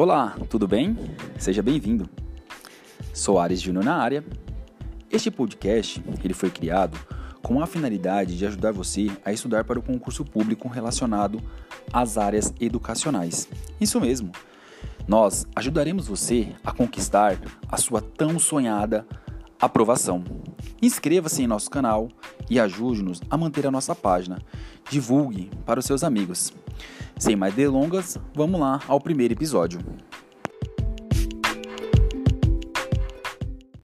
Olá, tudo bem? Seja bem-vindo. Sou Ares Júnior na área. Este podcast ele foi criado com a finalidade de ajudar você a estudar para o concurso público relacionado às áreas educacionais. Isso mesmo. Nós ajudaremos você a conquistar a sua tão sonhada aprovação. Inscreva-se em nosso canal e ajude-nos a manter a nossa página. Divulgue para os seus amigos. Sem mais delongas, vamos lá ao primeiro episódio.